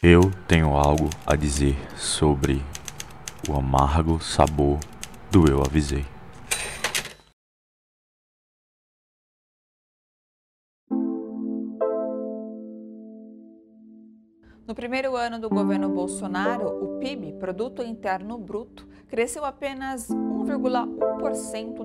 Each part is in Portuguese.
Eu tenho algo a dizer sobre o amargo sabor do eu avisei. No primeiro ano do governo Bolsonaro, o PIB, Produto Interno Bruto, cresceu apenas 1,1%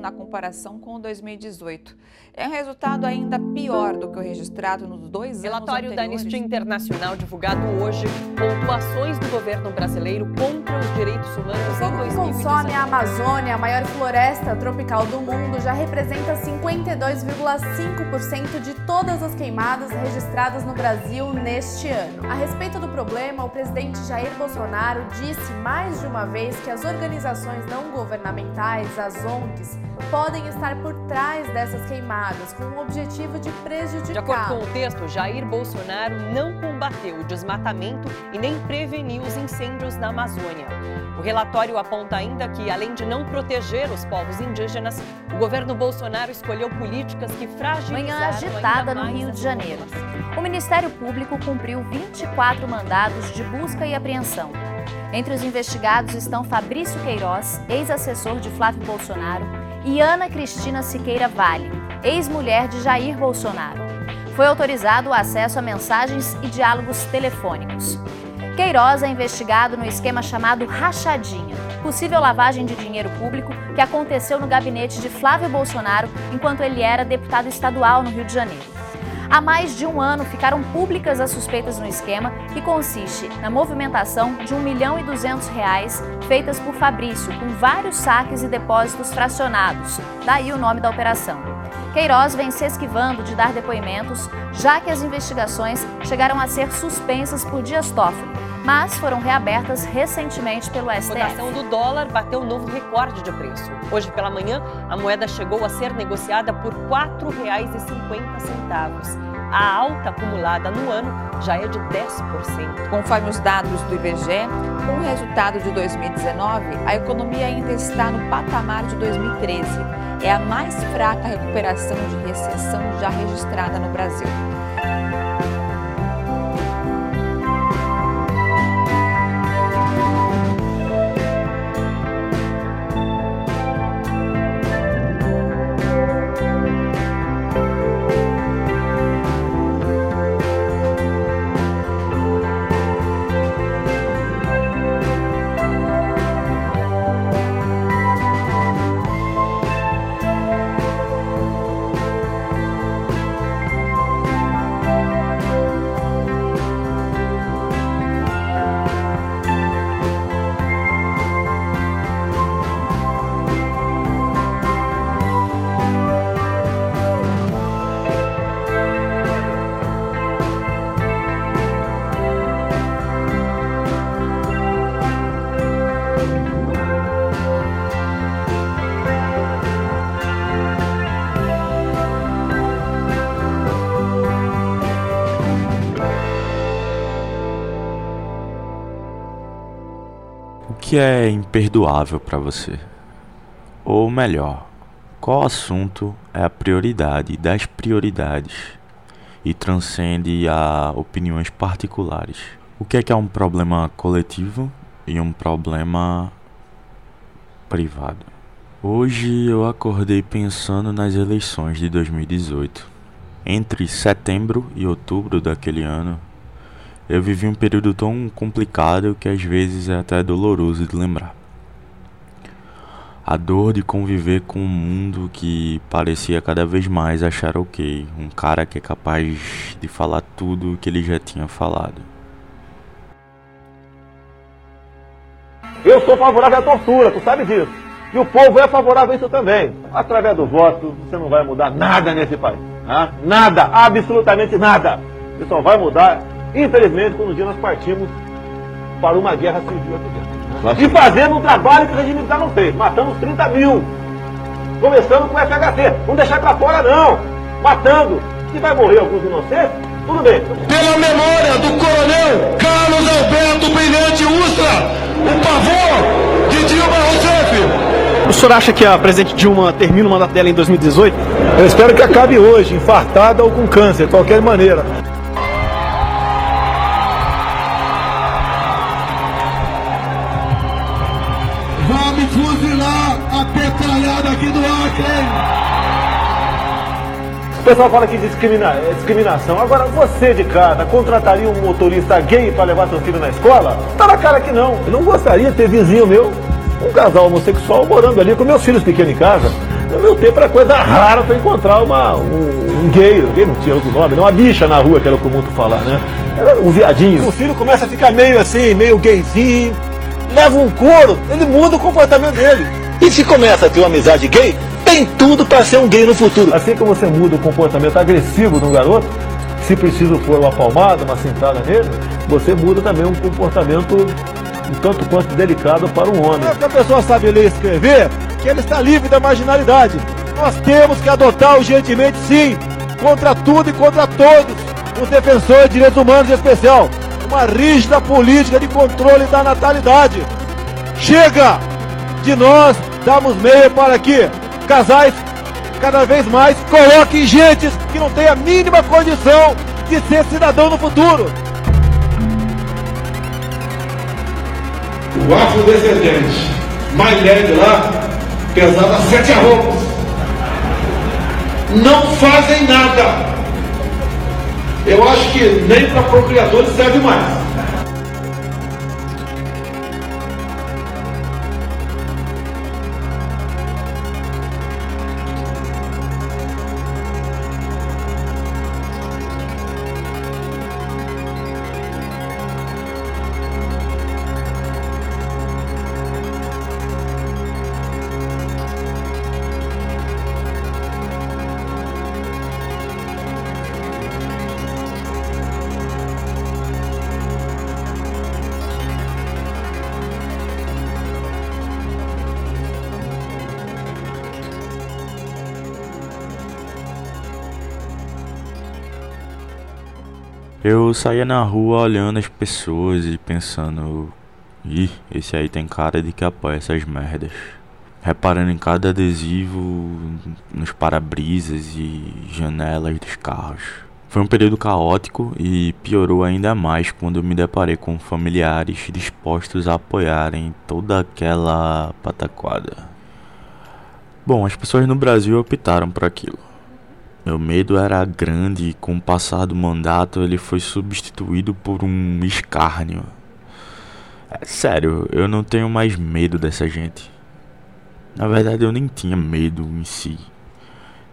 na comparação com 2018. É um resultado ainda pior do que o registrado nos dois Relatório anos anteriores. da Anistia Internacional divulgado hoje, pontuações do governo brasileiro contra os direitos humanos O em fogo que 2019. consome a Amazônia, a maior floresta tropical do mundo, já representa 52,5% de todas as queimadas registradas no Brasil neste ano. A respeito do problema, o presidente Jair Bolsonaro disse mais de uma vez que as organizações não governamentais, as ONGs, podem estar por trás dessas queimadas com o objetivo de De acordo prejudicar. com o texto, Jair Bolsonaro não combateu o desmatamento e nem preveniu os incêndios na Amazônia. O relatório aponta ainda que, além de não proteger os povos indígenas, o governo Bolsonaro escolheu políticas que fragilizaram Manhã agitada no Rio de Janeiro. O Ministério Público cumpriu 24 mandados de busca e apreensão. Entre os investigados estão Fabrício Queiroz, ex-assessor de Flávio Bolsonaro, e Ana Cristina Siqueira Vale, ex-mulher de Jair Bolsonaro. Foi autorizado o acesso a mensagens e diálogos telefônicos. Queiroz é investigado no esquema chamado Rachadinha, possível lavagem de dinheiro público que aconteceu no gabinete de Flávio Bolsonaro enquanto ele era deputado estadual no Rio de Janeiro. Há mais de um ano ficaram públicas as suspeitas no esquema, que consiste na movimentação de 1 milhão e 200 reais feitas por Fabrício, com vários saques e depósitos fracionados. Daí o nome da operação. Queiroz vem se esquivando de dar depoimentos, já que as investigações chegaram a ser suspensas por Dias Toffoli, mas foram reabertas recentemente pelo A STF. cotação do dólar bateu um novo recorde de preço. Hoje pela manhã, a moeda chegou a ser negociada por R$ 4,50. A alta acumulada no ano já é de 10%. Conforme os dados do IBGE, com o resultado de 2019, a economia ainda está no patamar de 2013. É a mais fraca recuperação de recessão já registrada no Brasil. Que é imperdoável para você? Ou melhor, qual assunto é a prioridade das prioridades e transcende a opiniões particulares? O que é que é um problema coletivo e um problema privado? Hoje eu acordei pensando nas eleições de 2018. Entre setembro e outubro daquele ano, eu vivi um período tão complicado que às vezes é até doloroso de lembrar. A dor de conviver com um mundo que parecia cada vez mais achar ok, um cara que é capaz de falar tudo o que ele já tinha falado. Eu sou favorável à tortura, tu sabe disso. E o povo é favorável a isso também. Através do voto, você não vai mudar nada nesse país. tá? Nada, absolutamente nada. Você só vai mudar, infelizmente, quando um dia nós partimos para uma guerra civil aqui dentro. E fazendo um trabalho que o regime militar não fez. Matamos 30 mil. Começando com o FHC. Não deixar para fora, não. Matando. Se vai morrer alguns inocentes, tudo bem. pela memória do coronel Carlos Alberto Brilhante Ustra, o pavor de Dilma Rousseff. O senhor acha que a presidente Dilma termina o mandato dela em 2018? Eu espero que acabe hoje, infartada ou com câncer, de qualquer maneira. O pessoal fala que discrimina, é discriminação. Agora, você de casa contrataria um motorista gay para levar seu filho na escola? Tá na cara que não. Eu não gostaria de ter vizinho meu, um casal homossexual morando ali com meus filhos pequenos em casa. No meu tempo era coisa rara para encontrar uma, um, um gay, gay não tinha outro nome, não, uma bicha na rua, que era o comum falar, né? Era um viadinho. O filho começa a ficar meio assim, meio gayzinho, leva um couro, ele muda o comportamento dele. E se começa a ter uma amizade gay, tem tudo para ser um gay no futuro. Assim como você muda o comportamento agressivo de um garoto, se preciso for uma palmada, uma sentada nele, você muda também um comportamento um tanto quanto delicado para um homem. É que a pessoa sabe ler e escrever, que ele está livre da marginalidade. Nós temos que adotar urgentemente, sim, contra tudo e contra todos, os defensores de direitos humanos em especial, uma rígida política de controle da natalidade. Chega de nós darmos meio para que casais cada vez mais coloquem gente que não tem a mínima condição de ser cidadão no futuro. O afrodescendente mais leve lá pesava sete arrobas. Não fazem nada. Eu acho que nem para procriadores serve mais. Eu saía na rua olhando as pessoas e pensando, ih, esse aí tem cara de que apoia essas merdas. Reparando em cada adesivo nos para-brisas e janelas dos carros. Foi um período caótico e piorou ainda mais quando me deparei com familiares dispostos a apoiarem toda aquela pataquada. Bom, as pessoas no Brasil optaram por aquilo. Meu medo era grande e com o passar do mandato ele foi substituído por um escárnio. É, sério, eu não tenho mais medo dessa gente. Na verdade, eu nem tinha medo em si.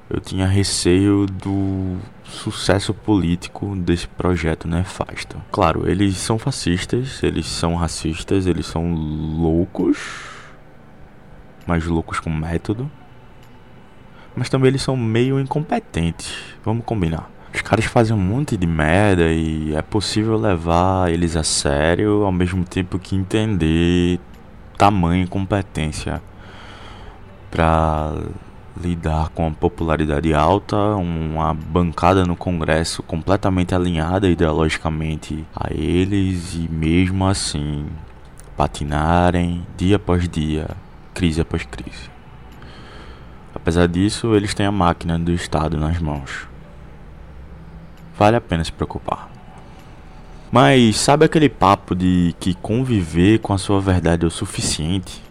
Eu tinha receio do sucesso político desse projeto nefasto. Claro, eles são fascistas, eles são racistas, eles são loucos, mas loucos com método mas também eles são meio incompetentes. Vamos combinar. Os caras fazem um monte de merda e é possível levar eles a sério ao mesmo tempo que entender tamanha incompetência para lidar com a popularidade alta, uma bancada no Congresso completamente alinhada ideologicamente a eles e mesmo assim patinarem dia após dia, crise após crise. Apesar disso, eles têm a máquina do Estado nas mãos. Vale a pena se preocupar. Mas sabe aquele papo de que conviver com a sua verdade é o suficiente?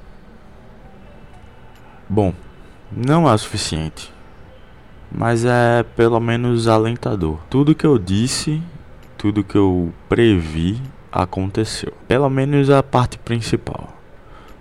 Bom, não é o suficiente. Mas é pelo menos alentador. Tudo que eu disse, tudo que eu previ aconteceu. Pelo menos a parte principal.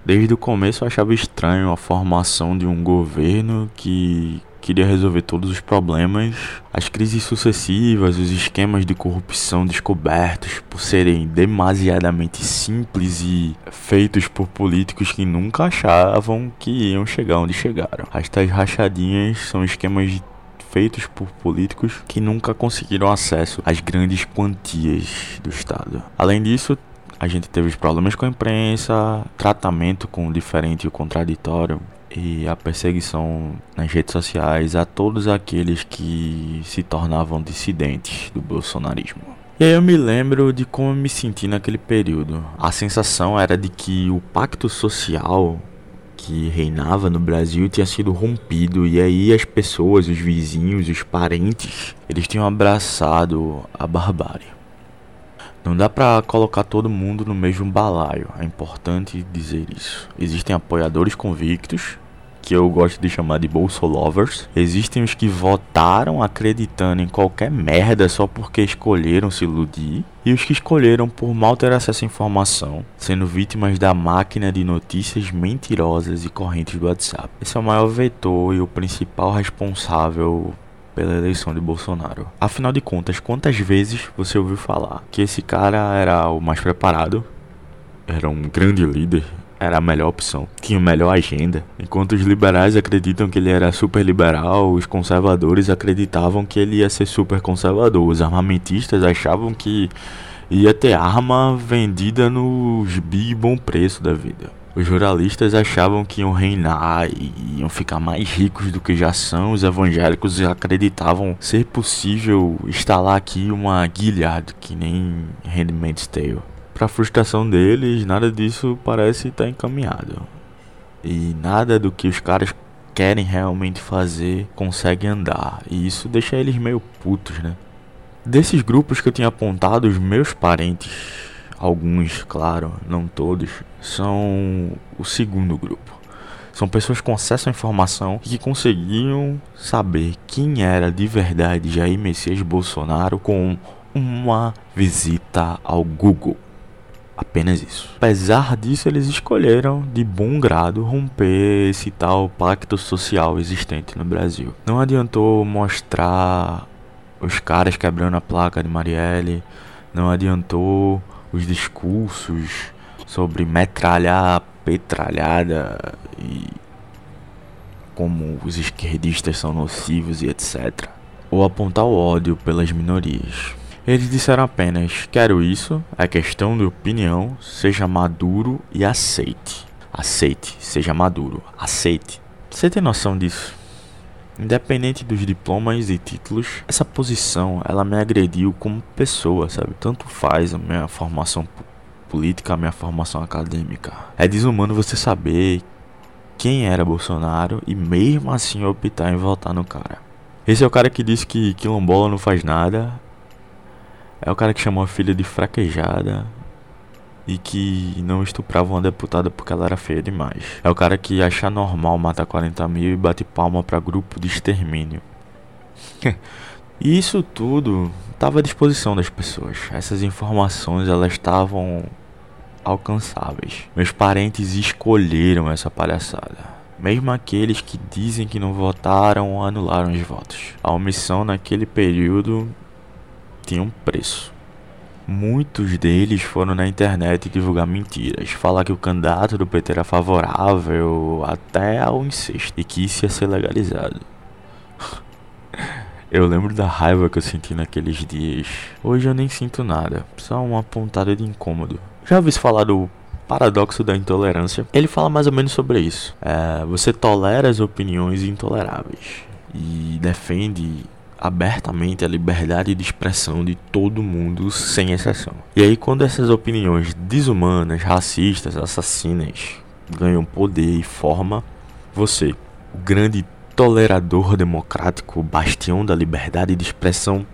Desde o começo eu achava estranho a formação de um governo que queria resolver todos os problemas, as crises sucessivas, os esquemas de corrupção descobertos por serem demasiadamente simples e feitos por políticos que nunca achavam que iam chegar onde chegaram. As rachadinhas são esquemas feitos por políticos que nunca conseguiram acesso às grandes quantias do Estado. Além disso, a gente teve os problemas com a imprensa, tratamento com o diferente e o contraditório e a perseguição nas redes sociais a todos aqueles que se tornavam dissidentes do bolsonarismo. E aí eu me lembro de como eu me senti naquele período. A sensação era de que o pacto social que reinava no Brasil tinha sido rompido e aí as pessoas, os vizinhos, os parentes, eles tinham abraçado a barbárie. Não dá para colocar todo mundo no mesmo balaio, é importante dizer isso. Existem apoiadores convictos que eu gosto de chamar de Bolsolovers. Existem os que votaram acreditando em qualquer merda só porque escolheram se iludir. E os que escolheram por mal ter acesso à informação, sendo vítimas da máquina de notícias mentirosas e correntes do WhatsApp. Esse é o maior vetor e o principal responsável pela eleição de Bolsonaro. Afinal de contas, quantas vezes você ouviu falar que esse cara era o mais preparado, era um grande líder, era a melhor opção, tinha a melhor agenda. Enquanto os liberais acreditam que ele era super liberal, os conservadores acreditavam que ele ia ser super conservador. Os armamentistas achavam que ia ter arma vendida nos bi bom preço da vida. Os jornalistas achavam que iam reinar e iam ficar mais ricos do que já são. Os evangélicos acreditavam ser possível instalar aqui uma Gilead, que nem Handmaid's Tale. Para frustração deles, nada disso parece estar encaminhado. E nada do que os caras querem realmente fazer consegue andar. E isso deixa eles meio putos, né? Desses grupos que eu tinha apontado, os meus parentes, alguns, claro, não todos, são o segundo grupo. São pessoas com acesso à informação que conseguiam saber quem era de verdade Jair Messias Bolsonaro com uma visita ao Google. Apenas isso. Apesar disso, eles escolheram de bom grado romper esse tal pacto social existente no Brasil. Não adiantou mostrar os caras quebrando a placa de Marielle, não adiantou os discursos sobre metralhar petralhada e como os esquerdistas são nocivos e etc. Ou apontar o ódio pelas minorias. Eles disseram apenas: quero isso, é questão de opinião, seja maduro e aceite. Aceite, seja maduro, aceite. Você tem noção disso? Independente dos diplomas e títulos, essa posição ela me agrediu como pessoa, sabe? Tanto faz a minha formação política, a minha formação acadêmica. É desumano você saber quem era Bolsonaro e mesmo assim optar em votar no cara. Esse é o cara que disse que quilombola não faz nada, é o cara que chamou a filha de fraquejada e que não estuprava uma deputada porque ela era feia demais. É o cara que acha normal matar 40 mil e bate palma para grupo de extermínio. e isso tudo estava à disposição das pessoas. Essas informações elas estavam alcançáveis. Meus parentes escolheram essa palhaçada. Mesmo aqueles que dizem que não votaram ou anularam os votos. A omissão naquele período tinha um preço. Muitos deles foram na internet divulgar mentiras, falar que o candidato do PT era favorável até ao incesto e que isso ia ser legalizado. Eu lembro da raiva que eu senti naqueles dias. Hoje eu nem sinto nada, só uma pontada de incômodo. Já ouvi falar do paradoxo da intolerância? Ele fala mais ou menos sobre isso. É, você tolera as opiniões intoleráveis e defende abertamente a liberdade de expressão de todo mundo, sem exceção. E aí, quando essas opiniões desumanas, racistas, assassinas ganham poder e forma, você, o grande tolerador democrático, bastião da liberdade de expressão,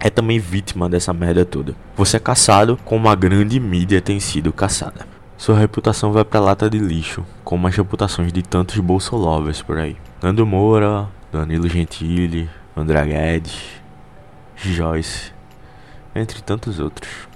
é também vítima dessa merda toda. Você é caçado como a grande mídia tem sido caçada. Sua reputação vai pra lata de lixo, como as reputações de tantos bolsolovers por aí. Nando Moura, Danilo Gentili, André Guedes, Joyce, entre tantos outros.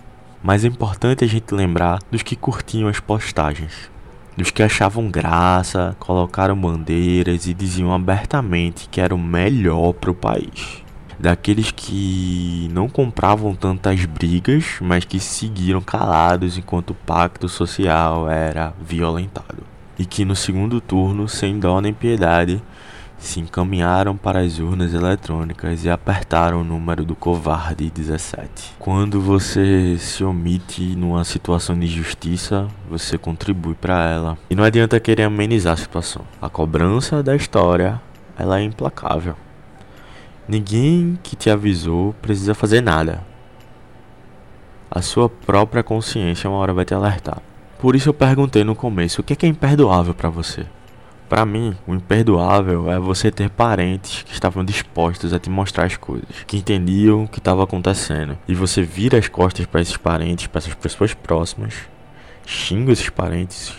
Mas é importante a gente lembrar dos que curtiam as postagens, dos que achavam graça, colocaram bandeiras e diziam abertamente que era o melhor para o país. Daqueles que não compravam tantas brigas, mas que seguiram calados enquanto o pacto social era violentado. E que no segundo turno, sem dó nem piedade, se encaminharam para as urnas eletrônicas e apertaram o número do covarde 17. Quando você se omite numa situação de justiça, você contribui para ela. E não adianta querer amenizar a situação. A cobrança da história, ela é implacável. Ninguém que te avisou precisa fazer nada. A sua própria consciência uma hora vai te alertar. Por isso eu perguntei no começo, o que é, que é imperdoável para você? Para mim, o imperdoável é você ter parentes que estavam dispostos a te mostrar as coisas, que entendiam o que estava acontecendo, e você vira as costas para esses parentes, para essas pessoas próximas, xinga esses parentes,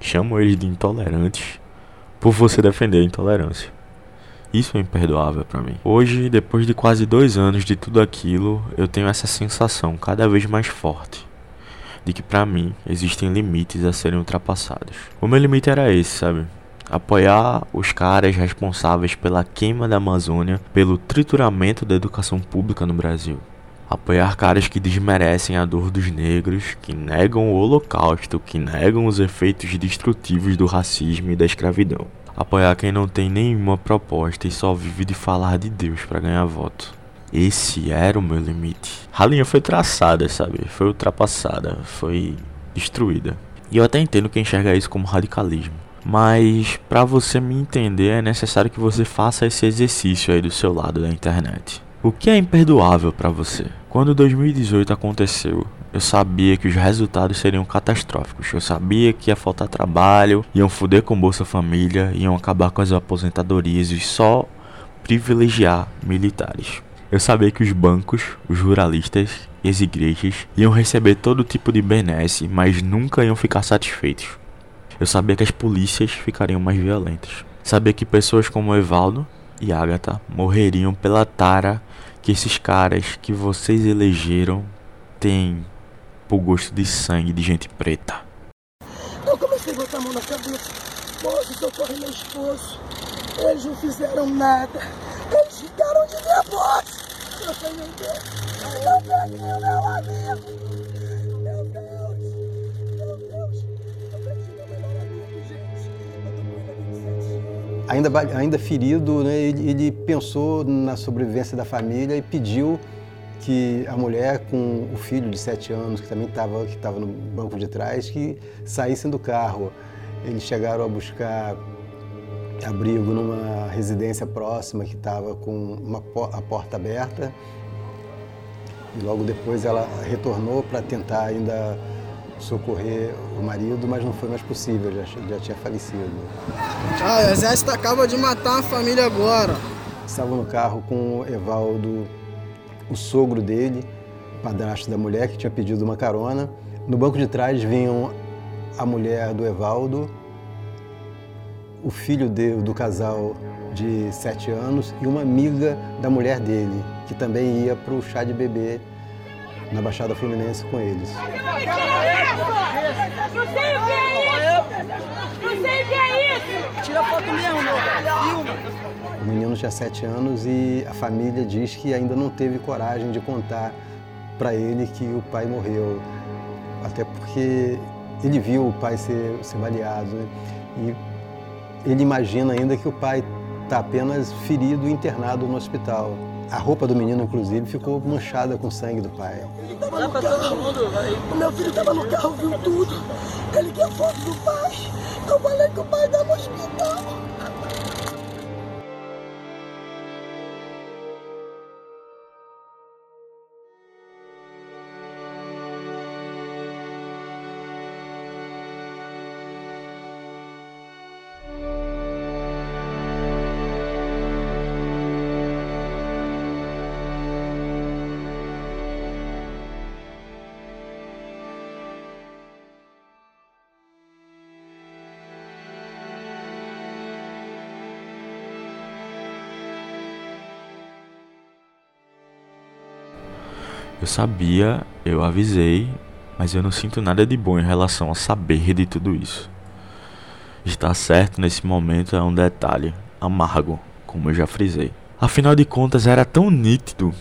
chama eles de intolerantes, por você defender a intolerância. Isso é imperdoável para mim. Hoje, depois de quase dois anos de tudo aquilo, eu tenho essa sensação cada vez mais forte de que para mim existem limites a serem ultrapassados. O meu limite era esse, sabe? Apoiar os caras responsáveis pela queima da Amazônia, pelo trituramento da educação pública no Brasil. Apoiar caras que desmerecem a dor dos negros, que negam o Holocausto, que negam os efeitos destrutivos do racismo e da escravidão. Apoiar quem não tem nenhuma proposta e só vive de falar de Deus para ganhar voto. Esse era o meu limite. A linha foi traçada, sabe? Foi ultrapassada, foi destruída. E eu até entendo quem enxerga isso como radicalismo. Mas para você me entender é necessário que você faça esse exercício aí do seu lado da internet. O que é imperdoável para você? Quando 2018 aconteceu, eu sabia que os resultados seriam catastróficos. Eu sabia que ia faltar trabalho, iam foder com Bolsa Família, iam acabar com as aposentadorias e só privilegiar militares. Eu sabia que os bancos, os ruralistas e as igrejas iam receber todo tipo de benesse, mas nunca iam ficar satisfeitos. Eu sabia que as polícias ficariam mais violentas. Sabia que pessoas como Evaldo e Agatha morreriam pela tara que esses caras que vocês elegeram têm por gosto de sangue de gente preta. Eu comecei a botar a mão na cabeça. Moço, socorre meu esposo. Eles não fizeram nada. Eles ficaram de nervosos. Eu falei, meu Deus, eu perdi o meu amigo. Meu Deus, meu Deus, eu perdi meu melhor amigo, gente. Eu tô com ele há 27 anos. Ainda, ainda ferido, né, ele, pensou na sobrevivência da família e pediu que a mulher com o filho de sete anos, que também estava tava no banco de trás, que saíssem do carro. Eles chegaram a buscar abrigo numa residência próxima que estava com uma, a porta aberta. E logo depois ela retornou para tentar ainda socorrer o marido, mas não foi mais possível, já, já tinha falecido. Ah, o exército acaba de matar a família agora. Estava no carro com o Evaldo, o sogro dele, o padrasto da mulher, que tinha pedido uma carona. No banco de trás vinham a mulher do Evaldo, o filho de- do casal de sete anos e uma amiga da mulher dele, que também ia para o chá de bebê na Baixada Fluminense com eles. Não sei o que é isso! Não sei o que é isso! Tira foto mesmo. Filma. O menino tinha sete anos e a família diz que ainda não teve coragem de contar para ele que o pai morreu. Até porque ele viu o pai ser, ser baleado. né? E ele imagina ainda que o pai está apenas ferido e internado no hospital. A roupa do menino, inclusive, ficou manchada com sangue do pai. Tava no carro. O meu filho tava no carro, viu tudo. Ele quer foto do pai. Eu falei que o pai tá no hospital. Eu sabia, eu avisei, mas eu não sinto nada de bom em relação a saber de tudo isso. Estar certo nesse momento é um detalhe amargo, como eu já frisei. Afinal de contas, era tão nítido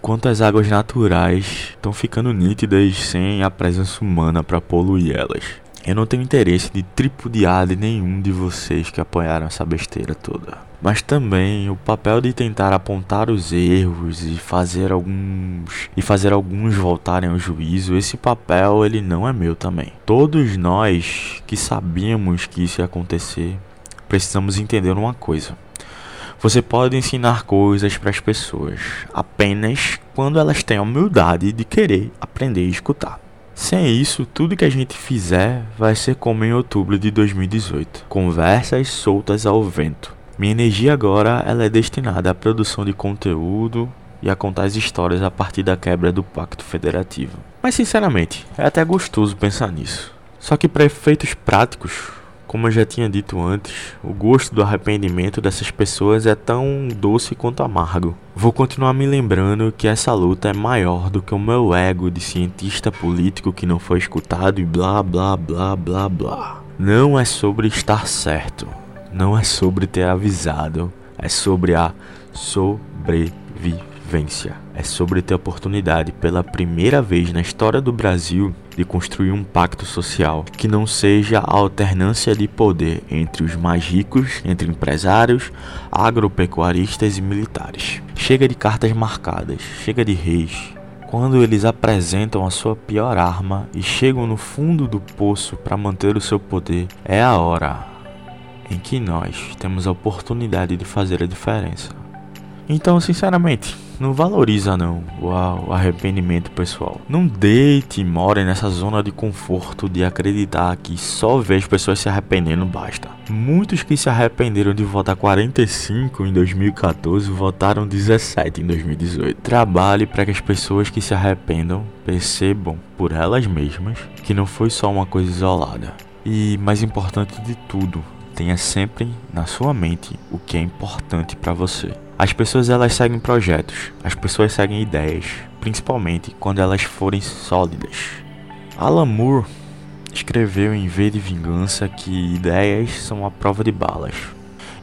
quanto as águas naturais estão ficando nítidas sem a presença humana para poluir elas. Eu não tenho interesse de tripudiar de nenhum de vocês que apoiaram essa besteira toda. Mas também o papel de tentar apontar os erros e fazer alguns e fazer alguns voltarem ao juízo, esse papel ele não é meu também. Todos nós que sabíamos que isso ia acontecer, precisamos entender uma coisa. Você pode ensinar coisas para as pessoas apenas quando elas têm a humildade de querer aprender e escutar. Sem isso, tudo que a gente fizer vai ser como em outubro de 2018, conversas soltas ao vento. Minha energia agora ela é destinada à produção de conteúdo e a contar as histórias a partir da quebra do pacto federativo. Mas sinceramente, é até gostoso pensar nisso. Só que para efeitos práticos, Como eu já tinha dito antes, o gosto do arrependimento dessas pessoas é tão doce quanto amargo. Vou continuar me lembrando que essa luta é maior do que o meu ego de cientista político que não foi escutado e blá blá blá blá blá. Não é sobre estar certo, não é sobre ter avisado, é sobre a sobrevivência. É sobre ter oportunidade, pela primeira vez na história do Brasil, de construir um pacto social que não seja a alternância de poder entre os mais ricos, entre empresários, agropecuaristas e militares. Chega de cartas marcadas, chega de reis. Quando eles apresentam a sua pior arma e chegam no fundo do poço para manter o seu poder, é a hora em que nós temos a oportunidade de fazer a diferença. Então, sinceramente, não valoriza não o arrependimento pessoal. Não deite e more nessa zona de conforto de acreditar que só ver as pessoas se arrependendo basta. Muitos que se arrependeram de votar 45 em 2014 votaram 17 em 2018. Trabalhe para que as pessoas que se arrependam percebam por elas mesmas que não foi só uma coisa isolada. E mais importante de tudo, tenha sempre na sua mente o que é importante para você. As pessoas elas seguem projetos, as pessoas seguem ideias, principalmente quando elas forem sólidas. Alan Moore escreveu em V de Vingança que ideias são a prova de balas.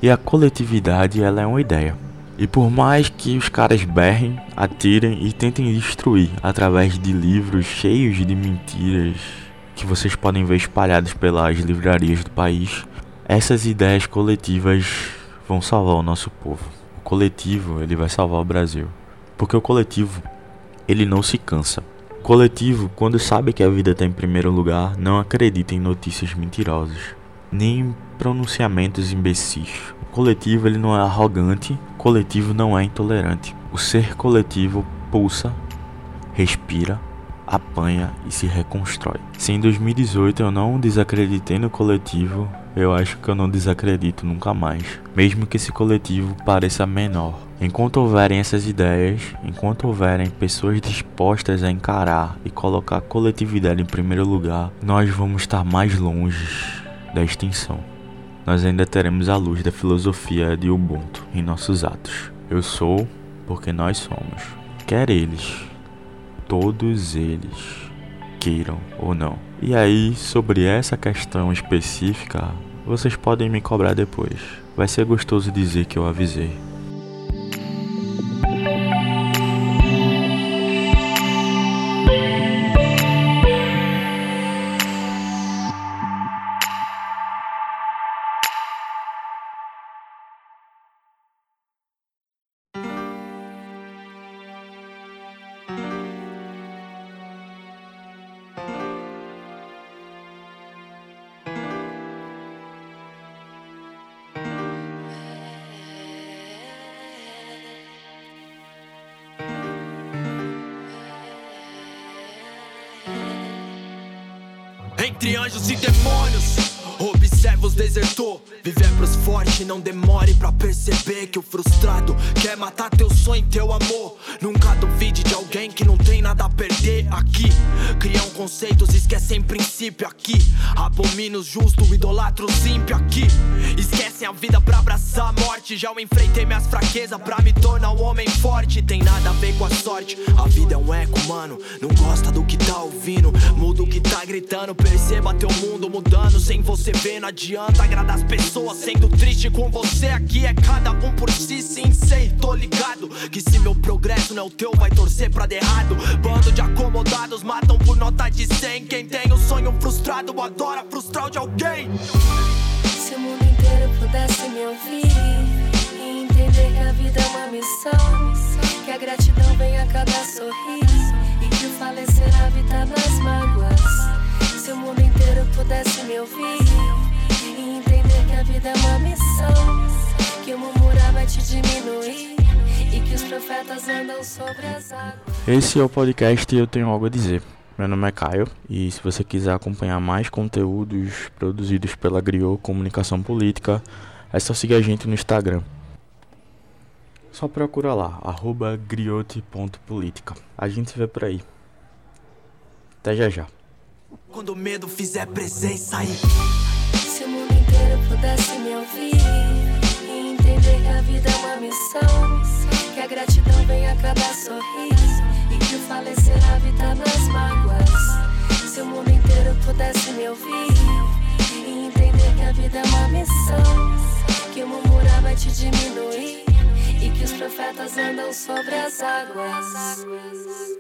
E a coletividade ela é uma ideia. E por mais que os caras berrem, atirem e tentem destruir através de livros cheios de mentiras que vocês podem ver espalhados pelas livrarias do país, essas ideias coletivas vão salvar o nosso povo coletivo ele vai salvar o Brasil. Porque o coletivo ele não se cansa. O coletivo, quando sabe que a vida está em primeiro lugar, não acredita em notícias mentirosas, nem em pronunciamentos imbecis. O coletivo ele não é arrogante, o coletivo não é intolerante. O ser coletivo pulsa, respira, apanha e se reconstrói. Se em 2018 eu não desacreditei no coletivo, eu acho que eu não desacredito nunca mais, mesmo que esse coletivo pareça menor. Enquanto houverem essas ideias, enquanto houverem pessoas dispostas a encarar e colocar a coletividade em primeiro lugar, nós vamos estar mais longe da extinção. Nós ainda teremos a luz da filosofia de Ubuntu em nossos atos. Eu sou porque nós somos. Quer eles, todos eles, queiram ou não. E aí, sobre essa questão específica, vocês podem me cobrar depois. Vai ser gostoso dizer que eu avisei. Não demore pra perceber que o frustrado quer matar teu sonho, teu amor. Nunca duvide de alguém que não tem nada a perder aqui. Criam conceitos, esquecem princípio aqui. Abomina os justos, idolatro os ímpio aqui. Esquecem a vida pra abraçar a morte. Já eu enfrentei minhas fraquezas pra me tornar um homem forte. Tem nada a ver com a sorte, a vida é um eco, mano. Não gosta do que tá ouvindo, muda o que tá gritando. Perceba teu mundo mudando sem você vê, não adianta agradar as pessoas sendo triste com você. Aqui é cada um por si, sim, sei, tô ligado. Que se meu progresso não é o teu, vai torcer pra errado. Bando de acomodados matam por nota de 100. Quem tem um sonho frustrado adora frustrar o de alguém. Se o mundo inteiro pudesse me ouvir e entender que a vida é uma missão, que a gratidão vem a cada sorriso e que o falecer habita nas mágoas. Se o mundo inteiro pudesse me ouvir e a vida é uma missão, que o murmurar vai te diminuir e que os profetas andam sobre as águas. Esse é o podcast e eu tenho algo a dizer. Meu nome é Caio e se você quiser acompanhar mais conteúdos produzidos pela Griot Comunicação Política, é só seguir a gente no Instagram. Só procura lá, arroba griote.política. A gente se vê por aí. Até já já. Quando o medo fizer presença aí. Pudesse me ouvir e entender que a vida é uma missão, que a gratidão vem a cada sorriso e que o falecer habita nas mágoas. Se o mundo inteiro pudesse me ouvir e entender que a vida é uma missão, que o murmurar vai te diminuir e que os profetas andam sobre as águas.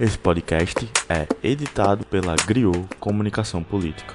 Esse podcast é editado pela Griot Comunicação Política.